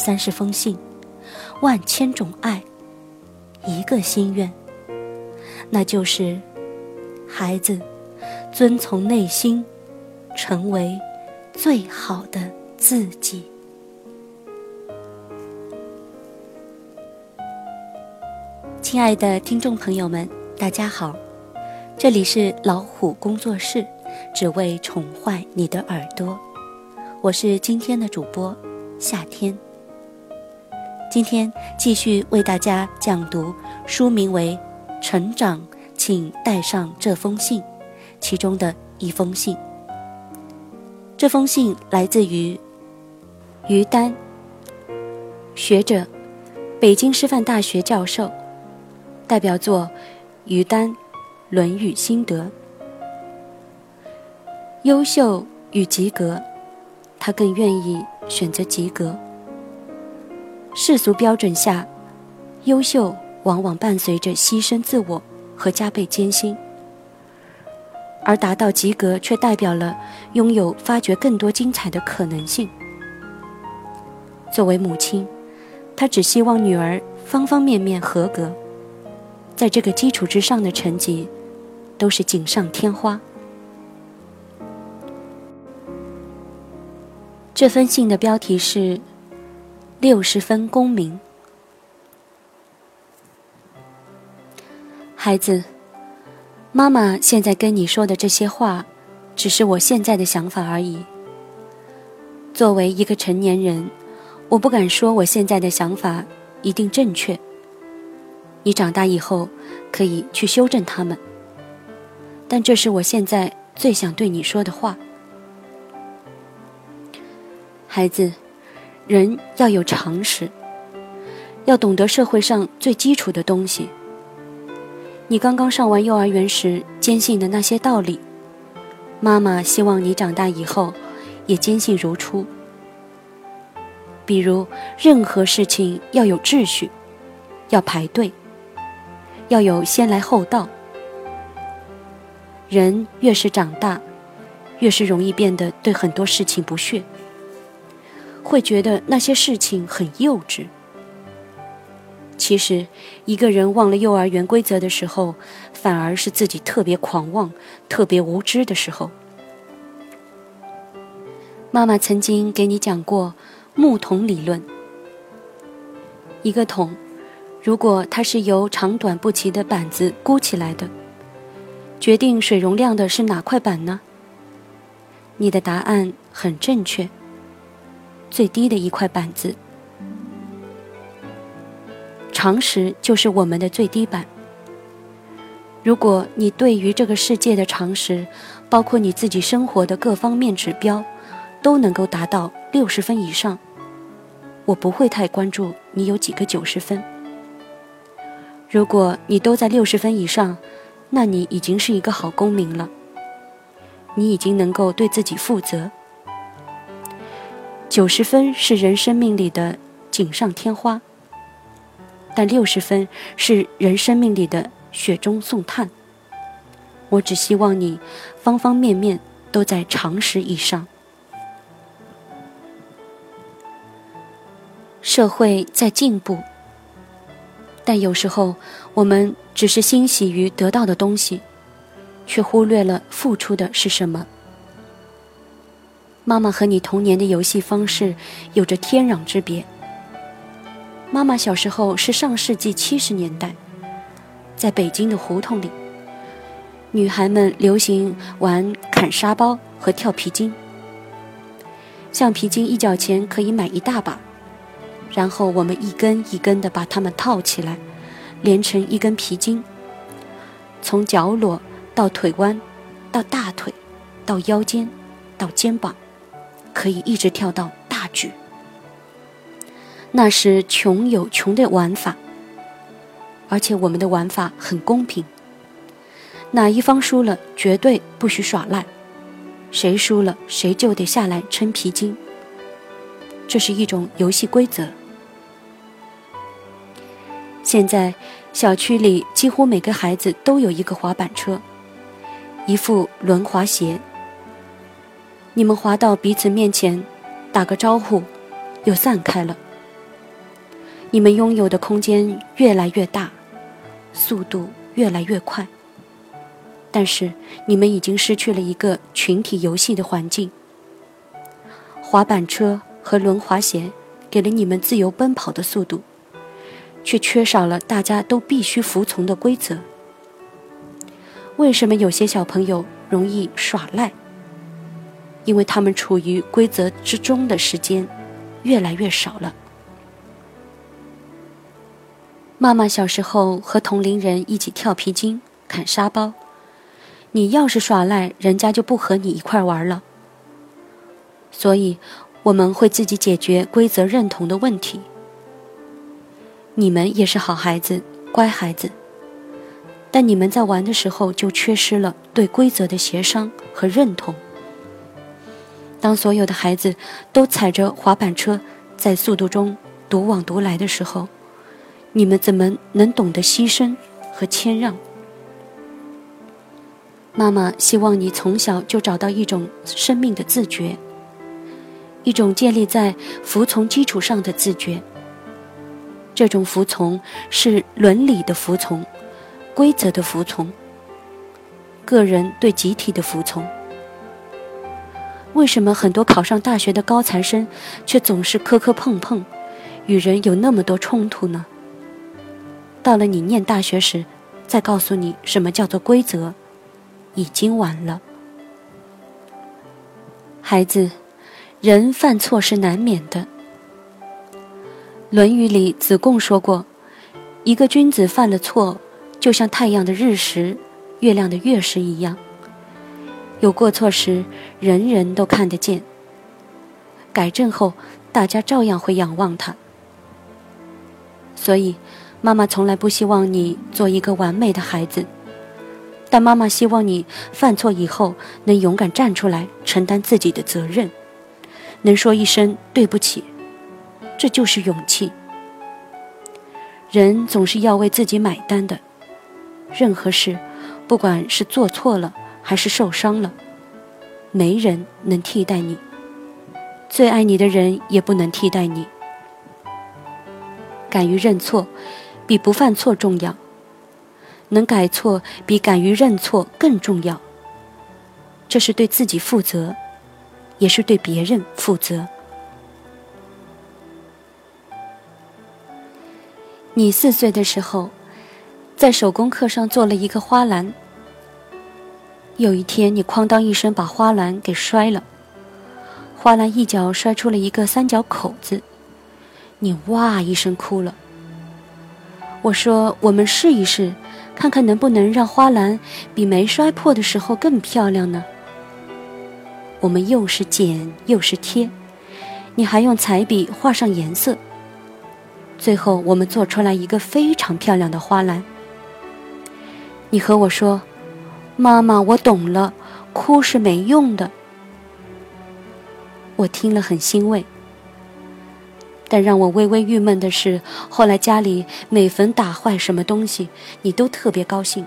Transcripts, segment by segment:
三十封信，万千种爱，一个心愿，那就是孩子遵从内心，成为最好的自己。亲爱的听众朋友们，大家好，这里是老虎工作室，只为宠坏你的耳朵，我是今天的主播夏天。今天继续为大家讲读书名为《成长，请带上这封信》其中的一封信。这封信来自于于丹，学者，北京师范大学教授，代表作《于丹《论语心得》。优秀与及格，他更愿意选择及格。世俗标准下，优秀往往伴随着牺牲自我和加倍艰辛，而达到及格却代表了拥有发掘更多精彩的可能性。作为母亲，她只希望女儿方方面面合格，在这个基础之上的成绩都是锦上添花。这封信的标题是。六十分功名，孩子，妈妈现在跟你说的这些话，只是我现在的想法而已。作为一个成年人，我不敢说我现在的想法一定正确。你长大以后可以去修正他们，但这是我现在最想对你说的话，孩子。人要有常识，要懂得社会上最基础的东西。你刚刚上完幼儿园时坚信的那些道理，妈妈希望你长大以后也坚信如初。比如，任何事情要有秩序，要排队，要有先来后到。人越是长大，越是容易变得对很多事情不屑。会觉得那些事情很幼稚。其实，一个人忘了幼儿园规则的时候，反而是自己特别狂妄、特别无知的时候。妈妈曾经给你讲过木桶理论。一个桶，如果它是由长短不齐的板子箍起来的，决定水容量的是哪块板呢？你的答案很正确。最低的一块板子，常识就是我们的最低板。如果你对于这个世界的常识，包括你自己生活的各方面指标，都能够达到六十分以上，我不会太关注你有几个九十分。如果你都在六十分以上，那你已经是一个好公民了，你已经能够对自己负责。九十分是人生命里的锦上添花，但六十分是人生命里的雪中送炭。我只希望你方方面面都在常识以上。社会在进步，但有时候我们只是欣喜于得到的东西，却忽略了付出的是什么。妈妈和你童年的游戏方式有着天壤之别。妈妈小时候是上世纪七十年代，在北京的胡同里，女孩们流行玩砍沙包和跳皮筋。橡皮筋一角钱可以买一大把，然后我们一根一根的把它们套起来，连成一根皮筋，从脚裸到腿弯，到大腿，到腰间，到肩膀。可以一直跳到大举。那是穷有穷的玩法，而且我们的玩法很公平。哪一方输了，绝对不许耍赖，谁输了，谁就得下来撑皮筋。这是一种游戏规则。现在小区里几乎每个孩子都有一个滑板车，一副轮滑鞋。你们滑到彼此面前，打个招呼，又散开了。你们拥有的空间越来越大，速度越来越快。但是你们已经失去了一个群体游戏的环境。滑板车和轮滑鞋给了你们自由奔跑的速度，却缺少了大家都必须服从的规则。为什么有些小朋友容易耍赖？因为他们处于规则之中的时间越来越少了。妈妈小时候和同龄人一起跳皮筋、砍沙包。你要是耍赖，人家就不和你一块玩了。所以，我们会自己解决规则认同的问题。你们也是好孩子、乖孩子，但你们在玩的时候就缺失了对规则的协商和认同。当所有的孩子都踩着滑板车在速度中独往独来的时候，你们怎么能懂得牺牲和谦让？妈妈希望你从小就找到一种生命的自觉，一种建立在服从基础上的自觉。这种服从是伦理的服从，规则的服从，个人对集体的服从。为什么很多考上大学的高材生却总是磕磕碰碰，与人有那么多冲突呢？到了你念大学时，再告诉你什么叫做规则。已经晚了，孩子，人犯错是难免的。《论语》里子贡说过：“一个君子犯了错，就像太阳的日食、月亮的月食一样，有过错时，人人都看得见。改正后，大家照样会仰望他。所以，妈妈从来不希望你做一个完美的孩子。”但妈妈希望你犯错以后能勇敢站出来承担自己的责任，能说一声对不起，这就是勇气。人总是要为自己买单的，任何事，不管是做错了还是受伤了，没人能替代你，最爱你的人也不能替代你。敢于认错，比不犯错重要。能改错比敢于认错更重要。这是对自己负责，也是对别人负责。你四岁的时候，在手工课上做了一个花篮。有一天，你哐当一声把花篮给摔了，花篮一角摔出了一个三角口子，你哇一声哭了。我说：“我们试一试。”看看能不能让花篮比没摔破的时候更漂亮呢？我们又是剪又是贴，你还用彩笔画上颜色。最后，我们做出来一个非常漂亮的花篮。你和我说：“妈妈，我懂了，哭是没用的。”我听了很欣慰。但让我微微郁闷的是，后来家里每逢打坏什么东西，你都特别高兴，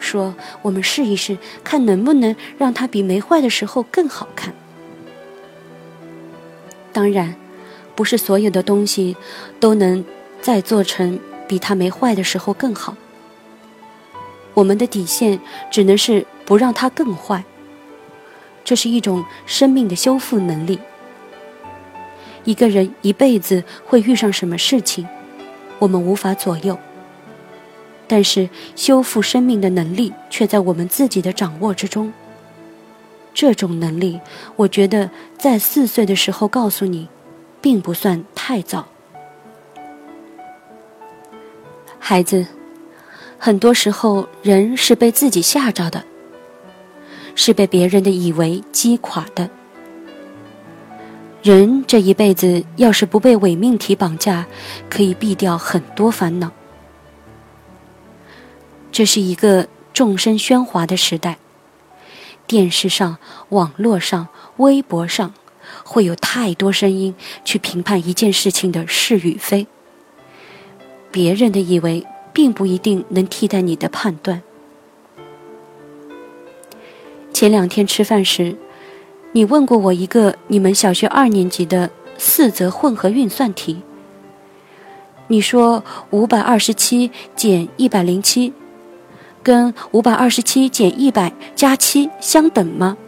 说我们试一试，看能不能让它比没坏的时候更好看。当然，不是所有的东西都能再做成比它没坏的时候更好。我们的底线只能是不让它更坏，这是一种生命的修复能力。一个人一辈子会遇上什么事情，我们无法左右。但是修复生命的能力却在我们自己的掌握之中。这种能力，我觉得在四岁的时候告诉你，并不算太早。孩子，很多时候人是被自己吓着的，是被别人的以为击垮的。人这一辈子要是不被伪命题绑架，可以避掉很多烦恼。这是一个众声喧哗的时代，电视上、网络上、微博上，会有太多声音去评判一件事情的是与非。别人的以为，并不一定能替代你的判断。前两天吃饭时。你问过我一个你们小学二年级的四则混合运算题。你说五百二十七减一百零七，跟五百二十七减一百加七相等吗？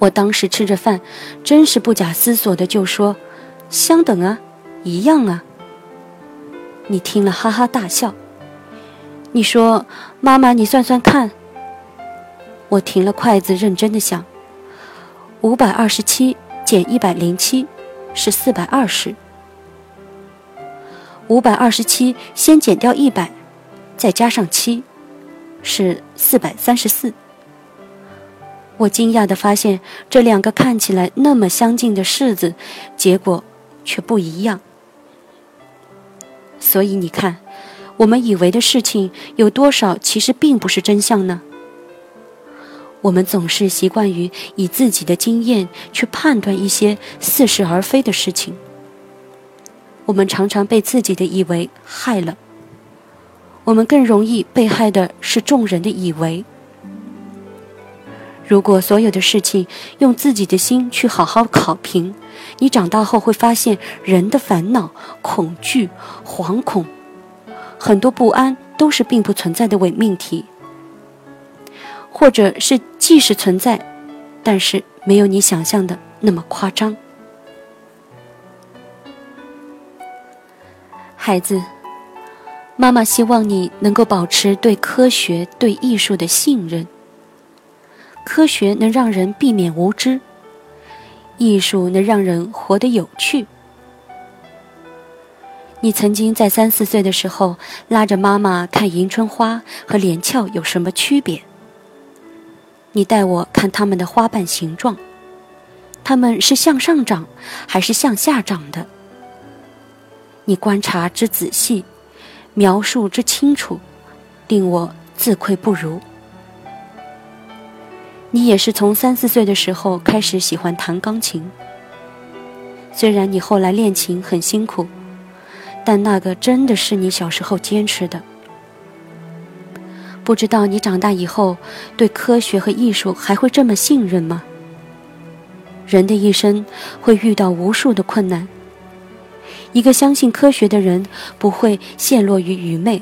我当时吃着饭，真是不假思索的就说，相等啊，一样啊。你听了哈哈大笑。你说妈妈，你算算看。我停了筷子，认真的想。五百二十七减一百零七是四百二十。五百二十七先减掉一百，再加上七，是四百三十四。我惊讶的发现，这两个看起来那么相近的式子，结果却不一样。所以你看，我们以为的事情有多少，其实并不是真相呢？我们总是习惯于以自己的经验去判断一些似是而非的事情。我们常常被自己的以为害了。我们更容易被害的是众人的以为。如果所有的事情用自己的心去好好考评，你长大后会发现，人的烦恼、恐惧、惶恐，很多不安都是并不存在的伪命题。或者是即使存在，但是没有你想象的那么夸张。孩子，妈妈希望你能够保持对科学、对艺术的信任。科学能让人避免无知，艺术能让人活得有趣。你曾经在三四岁的时候拉着妈妈看迎春花和连翘有什么区别？你带我看它们的花瓣形状，它们是向上长还是向下长的？你观察之仔细，描述之清楚，令我自愧不如。你也是从三四岁的时候开始喜欢弹钢琴，虽然你后来练琴很辛苦，但那个真的是你小时候坚持的。不知道你长大以后对科学和艺术还会这么信任吗？人的一生会遇到无数的困难。一个相信科学的人不会陷落于愚昧，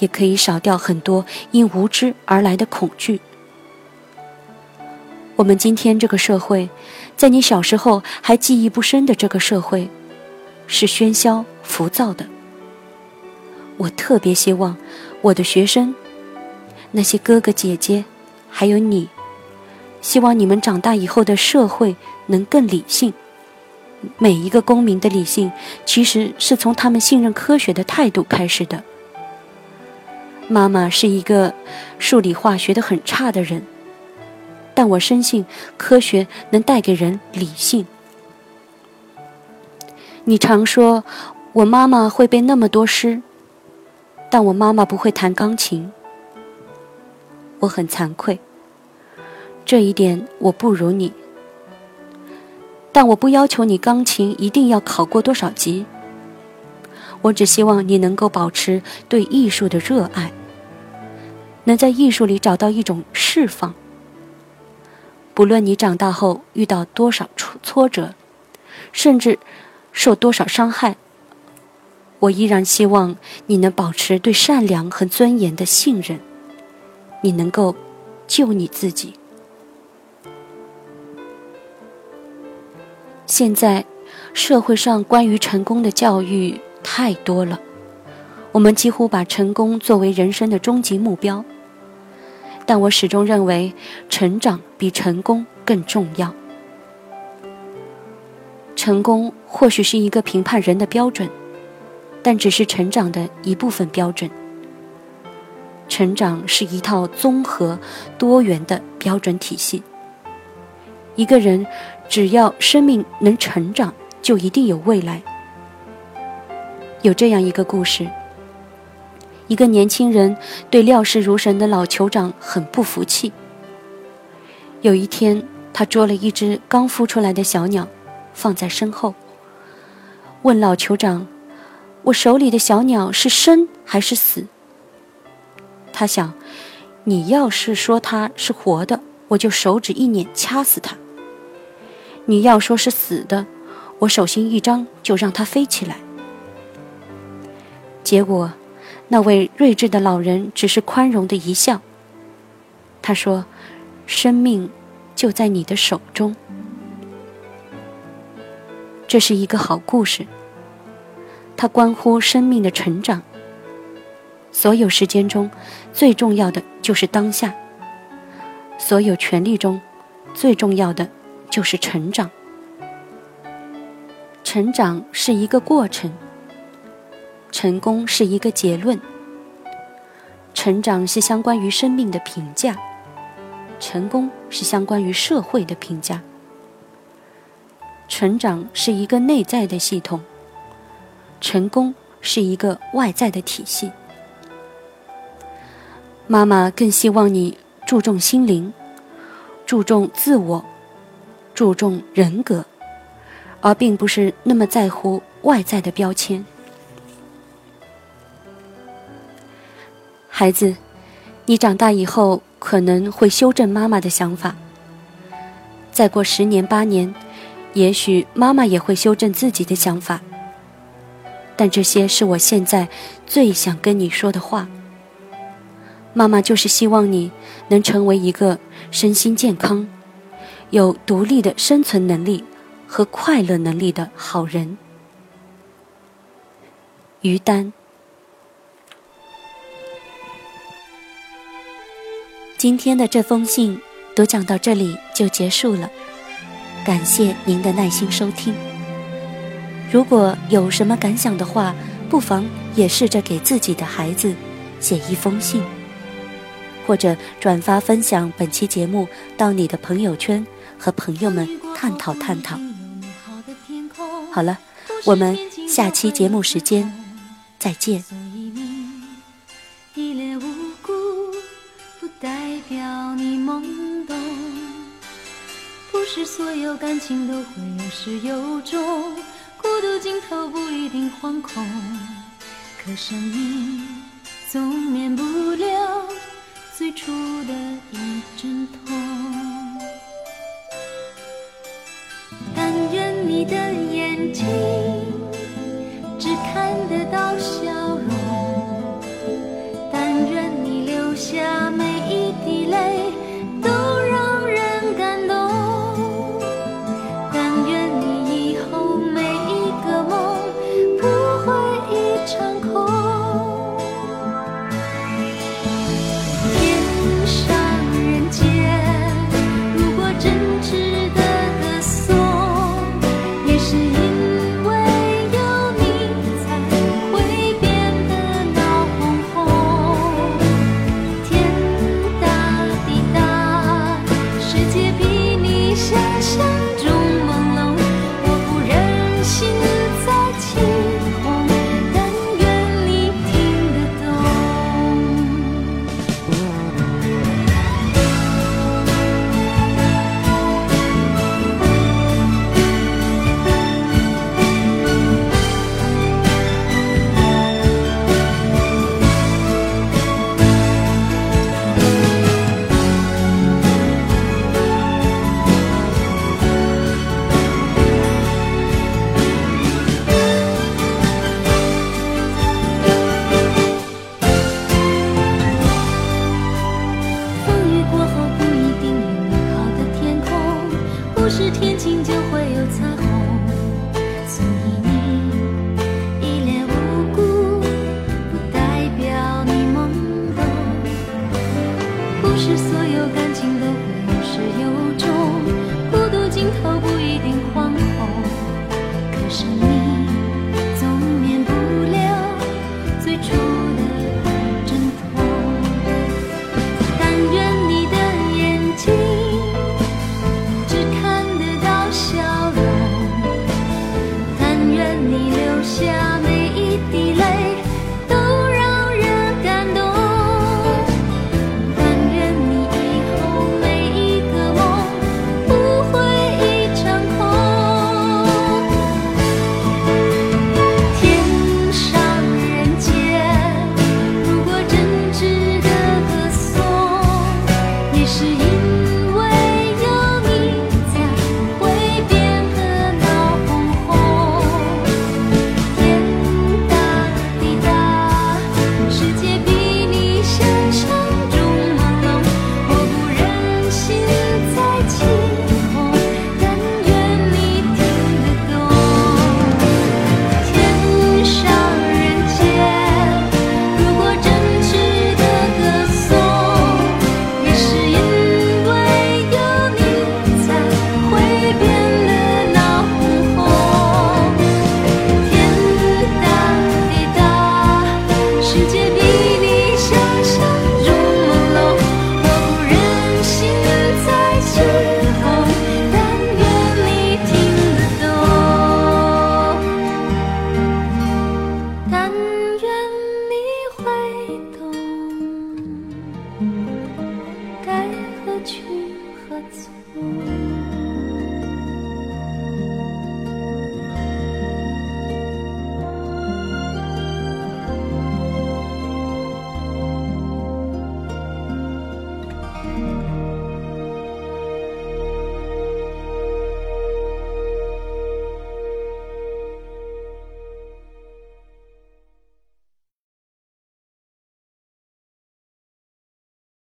也可以少掉很多因无知而来的恐惧。我们今天这个社会，在你小时候还记忆不深的这个社会，是喧嚣浮躁的。我特别希望我的学生。那些哥哥姐姐，还有你，希望你们长大以后的社会能更理性。每一个公民的理性，其实是从他们信任科学的态度开始的。妈妈是一个数理化学的很差的人，但我深信科学能带给人理性。你常说我妈妈会背那么多诗，但我妈妈不会弹钢琴。我很惭愧，这一点我不如你，但我不要求你钢琴一定要考过多少级。我只希望你能够保持对艺术的热爱，能在艺术里找到一种释放。不论你长大后遇到多少挫挫折，甚至受多少伤害，我依然希望你能保持对善良和尊严的信任。你能够救你自己。现在社会上关于成功的教育太多了，我们几乎把成功作为人生的终极目标。但我始终认为，成长比成功更重要。成功或许是一个评判人的标准，但只是成长的一部分标准。成长是一套综合、多元的标准体系。一个人只要生命能成长，就一定有未来。有这样一个故事：一个年轻人对料事如神的老酋长很不服气。有一天，他捉了一只刚孵出来的小鸟，放在身后，问老酋长：“我手里的小鸟是生还是死？”他想，你要是说它是活的，我就手指一捻掐死它；你要说是死的，我手心一张就让它飞起来。结果，那位睿智的老人只是宽容的一笑。他说。生命就在你的手中，这是一个好故事。它关乎生命的成长。所有时间中，最重要的就是当下；所有权利中，最重要的就是成长。成长是一个过程，成功是一个结论。成长是相关于生命的评价。成功是相关于社会的评价，成长是一个内在的系统，成功是一个外在的体系。妈妈更希望你注重心灵，注重自我，注重人格，而并不是那么在乎外在的标签。孩子，你长大以后。可能会修正妈妈的想法。再过十年八年，也许妈妈也会修正自己的想法。但这些是我现在最想跟你说的话。妈妈就是希望你能成为一个身心健康、有独立的生存能力和快乐能力的好人。于丹。今天的这封信读讲到这里就结束了，感谢您的耐心收听。如果有什么感想的话，不妨也试着给自己的孩子写一封信，或者转发分享本期节目到你的朋友圈，和朋友们探讨探讨。好了，我们下期节目时间再见。心惶恐，可生命总免不了最初的一阵痛。但愿你的眼睛只看得到笑